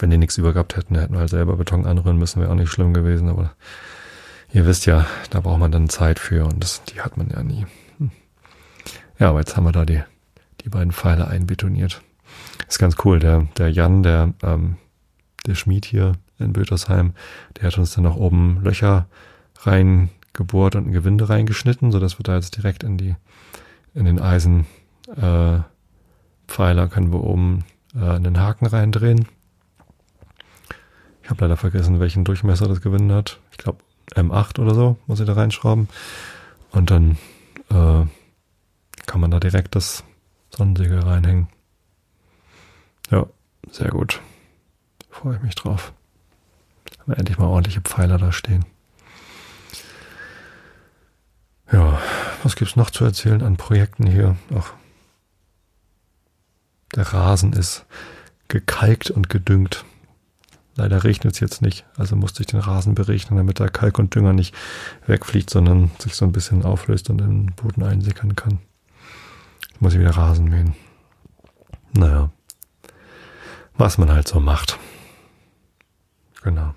Wenn die nichts über gehabt hätten, hätten wir halt selber Beton anrühren müssen, wäre auch nicht schlimm gewesen, aber ihr wisst ja, da braucht man dann Zeit für und das, die hat man ja nie. Hm. Ja, aber jetzt haben wir da die, die beiden Pfeile einbetoniert. Ist ganz cool. Der, der Jan, der, ähm, der Schmied hier in Bötersheim, der hat uns dann noch oben Löcher reingebohrt und ein Gewinde reingeschnitten, sodass wir da jetzt direkt in die, in den Eisen, äh, können wir oben äh, einen Haken reindrehen. Ich habe leider vergessen, welchen Durchmesser das Gewinde hat. Ich glaube M8 oder so muss ich da reinschrauben. Und dann äh, kann man da direkt das Sonnensegel reinhängen. Ja, sehr gut. Freue ich mich drauf. Endlich mal ordentliche Pfeiler da stehen. Ja, was gibt's noch zu erzählen an Projekten hier? Ach, der Rasen ist gekalkt und gedüngt. Leider regnet es jetzt nicht, also musste ich den Rasen berechnen, damit der Kalk und Dünger nicht wegfliegt, sondern sich so ein bisschen auflöst und in den Boden einsickern kann. Muss ich wieder Rasen mähen. Naja, was man halt so macht. Genau.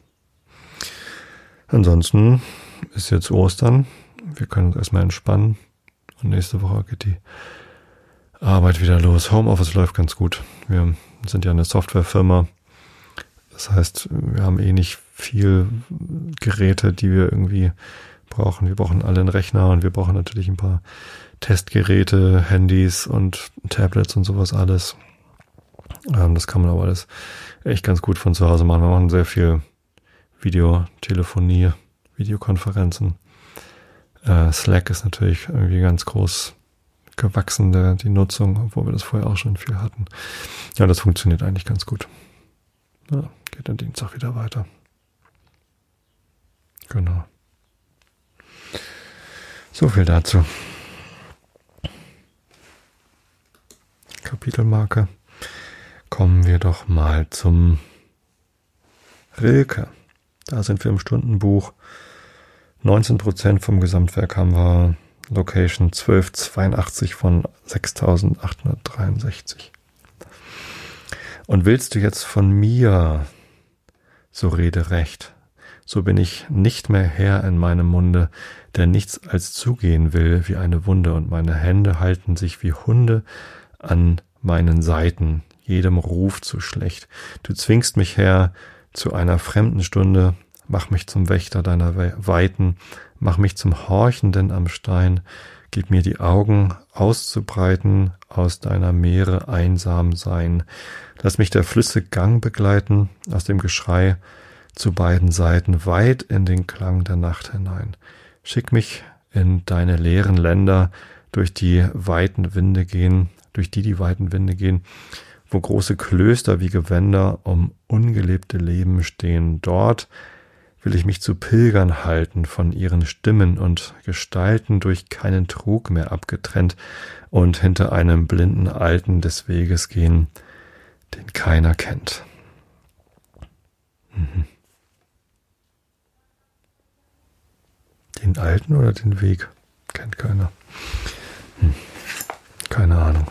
Ansonsten ist jetzt Ostern. Wir können uns erstmal entspannen. Und nächste Woche geht die Arbeit wieder los. Homeoffice läuft ganz gut. Wir sind ja eine Softwarefirma. Das heißt, wir haben eh nicht viel Geräte, die wir irgendwie brauchen. Wir brauchen alle einen Rechner und wir brauchen natürlich ein paar Testgeräte, Handys und Tablets und sowas alles. Ähm, das kann man aber alles echt ganz gut von zu Hause machen. Wir machen sehr viel Videotelefonie, Videokonferenzen. Äh, Slack ist natürlich irgendwie ganz groß gewachsen, der, die Nutzung, obwohl wir das vorher auch schon viel hatten. Ja, das funktioniert eigentlich ganz gut. Ja, geht am Dienstag wieder weiter. Genau. So viel dazu. Kapitelmarke. Kommen wir doch mal zum Rilke. Da sind wir im Stundenbuch. 19% vom Gesamtwerk haben wir Location 1282 von 6863. Und willst du jetzt von mir, so rede recht, so bin ich nicht mehr Herr in meinem Munde, der nichts als zugehen will wie eine Wunde, und meine Hände halten sich wie Hunde an meinen Seiten, jedem Ruf zu schlecht. Du zwingst mich her zu einer fremden Stunde, mach mich zum Wächter deiner Weiten, mach mich zum Horchenden am Stein, gib mir die Augen auszubreiten, aus deiner Meere einsam sein. Lass mich der Flüsse Gang begleiten, aus dem Geschrei zu beiden Seiten, weit in den Klang der Nacht hinein. Schick mich in deine leeren Länder, durch die weiten Winde gehen, durch die die weiten Winde gehen, wo große Klöster wie Gewänder um ungelebte Leben stehen. Dort will ich mich zu Pilgern halten, von ihren Stimmen und Gestalten durch keinen Trug mehr abgetrennt und hinter einem blinden Alten des Weges gehen, den keiner kennt. Mhm. Den Alten oder den Weg kennt keiner. Hm. Keine Ahnung.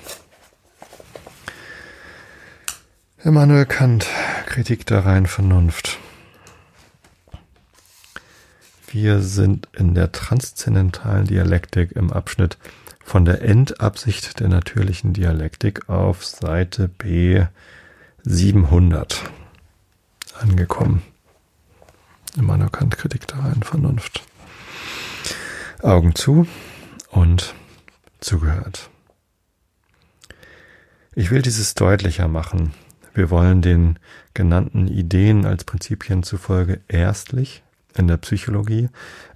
Immanuel Kant, Kritik der reinen Vernunft. Wir sind in der transzendentalen Dialektik im Abschnitt von der Endabsicht der natürlichen Dialektik auf Seite B 700 angekommen. Immanuel Kant, Kritik der reinen Vernunft. Augen zu und zugehört. Ich will dieses deutlicher machen. Wir wollen den genannten Ideen als Prinzipien zufolge erstlich in der Psychologie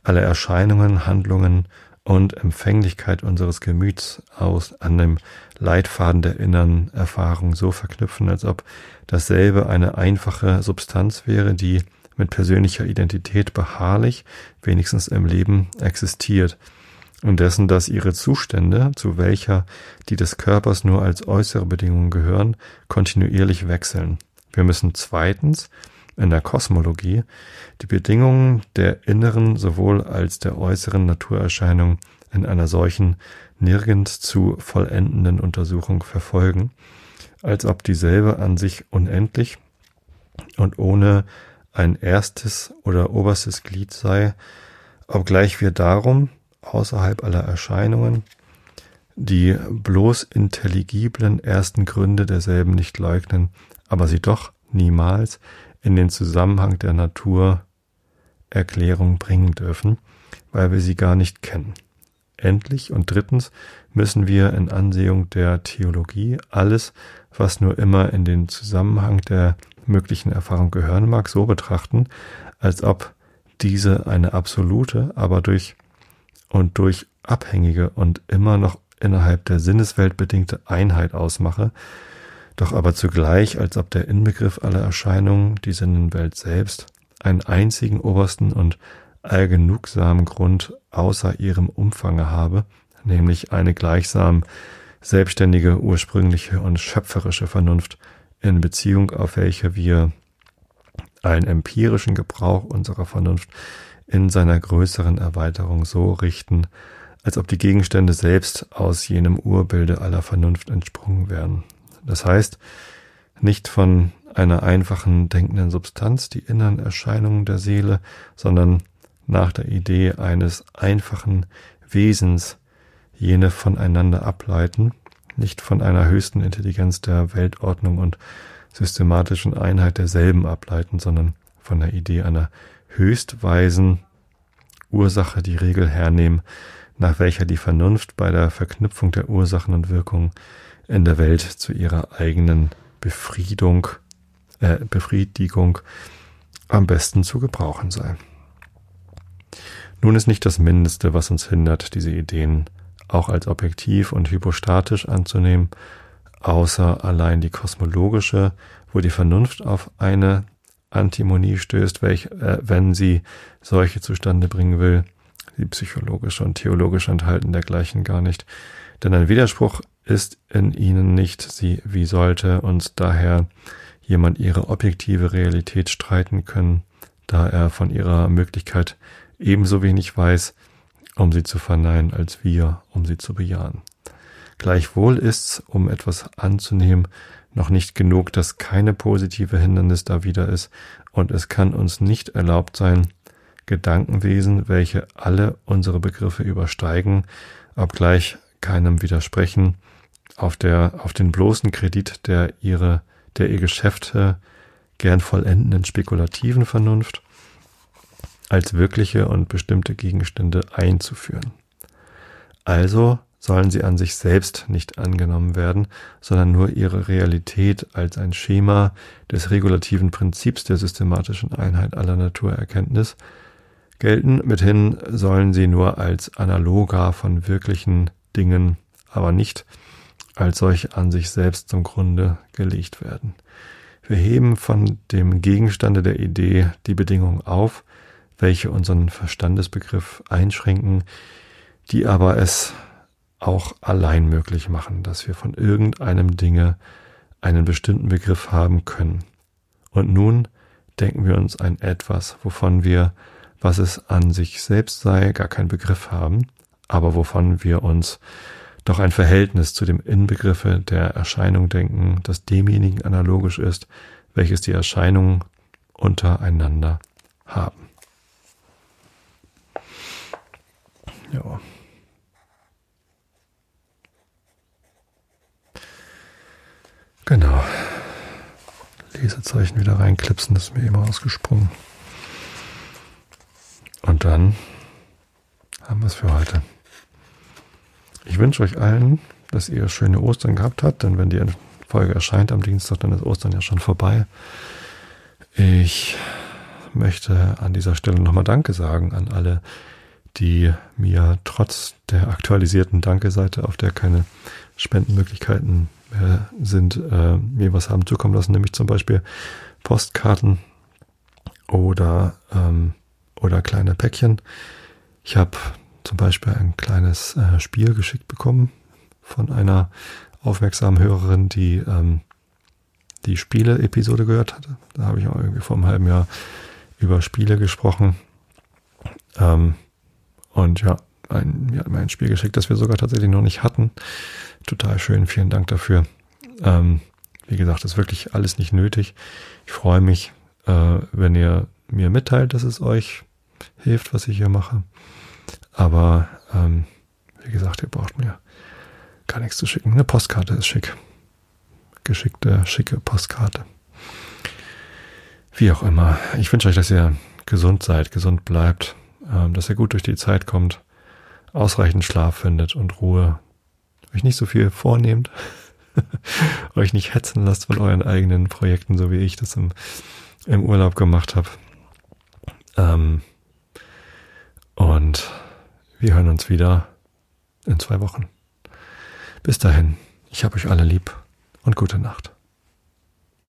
alle Erscheinungen, Handlungen und Empfänglichkeit unseres Gemüts aus an dem Leitfaden der inneren Erfahrung so verknüpfen, als ob dasselbe eine einfache Substanz wäre, die mit persönlicher Identität beharrlich, wenigstens im Leben, existiert, und dessen, dass ihre Zustände, zu welcher die des Körpers nur als äußere Bedingungen gehören, kontinuierlich wechseln. Wir müssen zweitens in der Kosmologie die Bedingungen der inneren sowohl als der äußeren Naturerscheinung in einer solchen nirgends zu vollendenden Untersuchung verfolgen, als ob dieselbe an sich unendlich und ohne ein erstes oder oberstes Glied sei, obgleich wir darum außerhalb aller Erscheinungen die bloß intelligiblen ersten Gründe derselben nicht leugnen, aber sie doch niemals in den Zusammenhang der Naturerklärung bringen dürfen, weil wir sie gar nicht kennen. Endlich und drittens müssen wir in Ansehung der Theologie alles, was nur immer in den Zusammenhang der möglichen Erfahrung gehören mag, so betrachten, als ob diese eine absolute, aber durch und durch abhängige und immer noch innerhalb der Sinneswelt bedingte Einheit ausmache, doch aber zugleich, als ob der Inbegriff aller Erscheinungen, die Sinnenwelt selbst, einen einzigen obersten und allgenugsamen Grund außer ihrem Umfange habe, nämlich eine gleichsam selbstständige, ursprüngliche und schöpferische Vernunft in Beziehung auf welche wir einen empirischen Gebrauch unserer Vernunft in seiner größeren Erweiterung so richten, als ob die Gegenstände selbst aus jenem Urbilde aller Vernunft entsprungen wären. Das heißt, nicht von einer einfachen denkenden Substanz, die inneren Erscheinungen der Seele, sondern nach der Idee eines einfachen Wesens jene voneinander ableiten, nicht von einer höchsten Intelligenz der Weltordnung und systematischen Einheit derselben ableiten, sondern von der Idee einer höchstweisen Ursache die Regel hernehmen, nach welcher die Vernunft bei der Verknüpfung der Ursachen und Wirkungen in der Welt zu ihrer eigenen Befriedung, äh, Befriedigung am besten zu gebrauchen sei. Nun ist nicht das Mindeste, was uns hindert, diese Ideen auch als objektiv und hypostatisch anzunehmen, außer allein die kosmologische, wo die Vernunft auf eine Antimonie stößt, welch, äh, wenn sie solche zustande bringen will. Die psychologische und theologische enthalten dergleichen gar nicht. Denn ein Widerspruch ist in ihnen nicht, sie wie sollte uns daher jemand ihre objektive Realität streiten können, da er von ihrer Möglichkeit ebenso wenig weiß, um sie zu verneinen, als wir, um sie zu bejahen. Gleichwohl ist's, um etwas anzunehmen, noch nicht genug, dass keine positive Hindernis da wieder ist, und es kann uns nicht erlaubt sein, Gedankenwesen, welche alle unsere Begriffe übersteigen, obgleich keinem widersprechen, auf der, auf den bloßen Kredit der ihre, der ihr Geschäfte gern vollendenden spekulativen Vernunft als wirkliche und bestimmte Gegenstände einzuführen. Also sollen sie an sich selbst nicht angenommen werden, sondern nur ihre Realität als ein Schema des regulativen Prinzips der systematischen Einheit aller Naturerkenntnis gelten, mithin sollen sie nur als Analoga von wirklichen Dingen, aber nicht als solche an sich selbst zum Grunde gelegt werden. Wir heben von dem Gegenstande der Idee die Bedingungen auf, welche unseren Verstandesbegriff einschränken, die aber es auch allein möglich machen, dass wir von irgendeinem Dinge einen bestimmten Begriff haben können. Und nun denken wir uns ein etwas, wovon wir, was es an sich selbst sei, gar keinen Begriff haben, aber wovon wir uns doch ein Verhältnis zu dem Inbegriffe der Erscheinung denken, das demjenigen analogisch ist, welches die Erscheinungen untereinander haben. Ja. Genau. Lesezeichen wieder reinklipsen, das ist mir immer ausgesprungen. Und dann haben wir es für heute. Ich wünsche euch allen, dass ihr schöne Ostern gehabt habt, denn wenn die Folge erscheint am Dienstag, dann ist Ostern ja schon vorbei. Ich möchte an dieser Stelle nochmal Danke sagen an alle, die mir trotz der aktualisierten Danke-Seite, auf der keine Spendenmöglichkeiten mehr sind, äh, mir was haben zukommen lassen, nämlich zum Beispiel Postkarten oder, ähm, oder kleine Päckchen. Ich habe zum Beispiel ein kleines äh, Spiel geschickt bekommen von einer aufmerksamen Hörerin, die ähm, die Spiele-Episode gehört hatte. Da habe ich auch irgendwie vor einem halben Jahr über Spiele gesprochen. Ähm, und ja, ein, mir hat mir ein Spiel geschickt, das wir sogar tatsächlich noch nicht hatten. Total schön, vielen Dank dafür. Ähm, wie gesagt, ist wirklich alles nicht nötig. Ich freue mich, äh, wenn ihr mir mitteilt, dass es euch hilft, was ich hier mache. Aber ähm, wie gesagt, ihr braucht mir gar nichts zu schicken. Eine Postkarte ist schick. Geschickte, schicke Postkarte. Wie auch immer. Ich wünsche euch, dass ihr gesund seid, gesund bleibt ähm, dass ihr gut durch die Zeit kommt, ausreichend Schlaf findet und Ruhe, euch nicht so viel vornehmt, euch nicht hetzen lasst von euren eigenen Projekten, so wie ich das im, im Urlaub gemacht habe. Ähm, und wir hören uns wieder in zwei Wochen. Bis dahin, ich habe euch alle lieb und gute Nacht.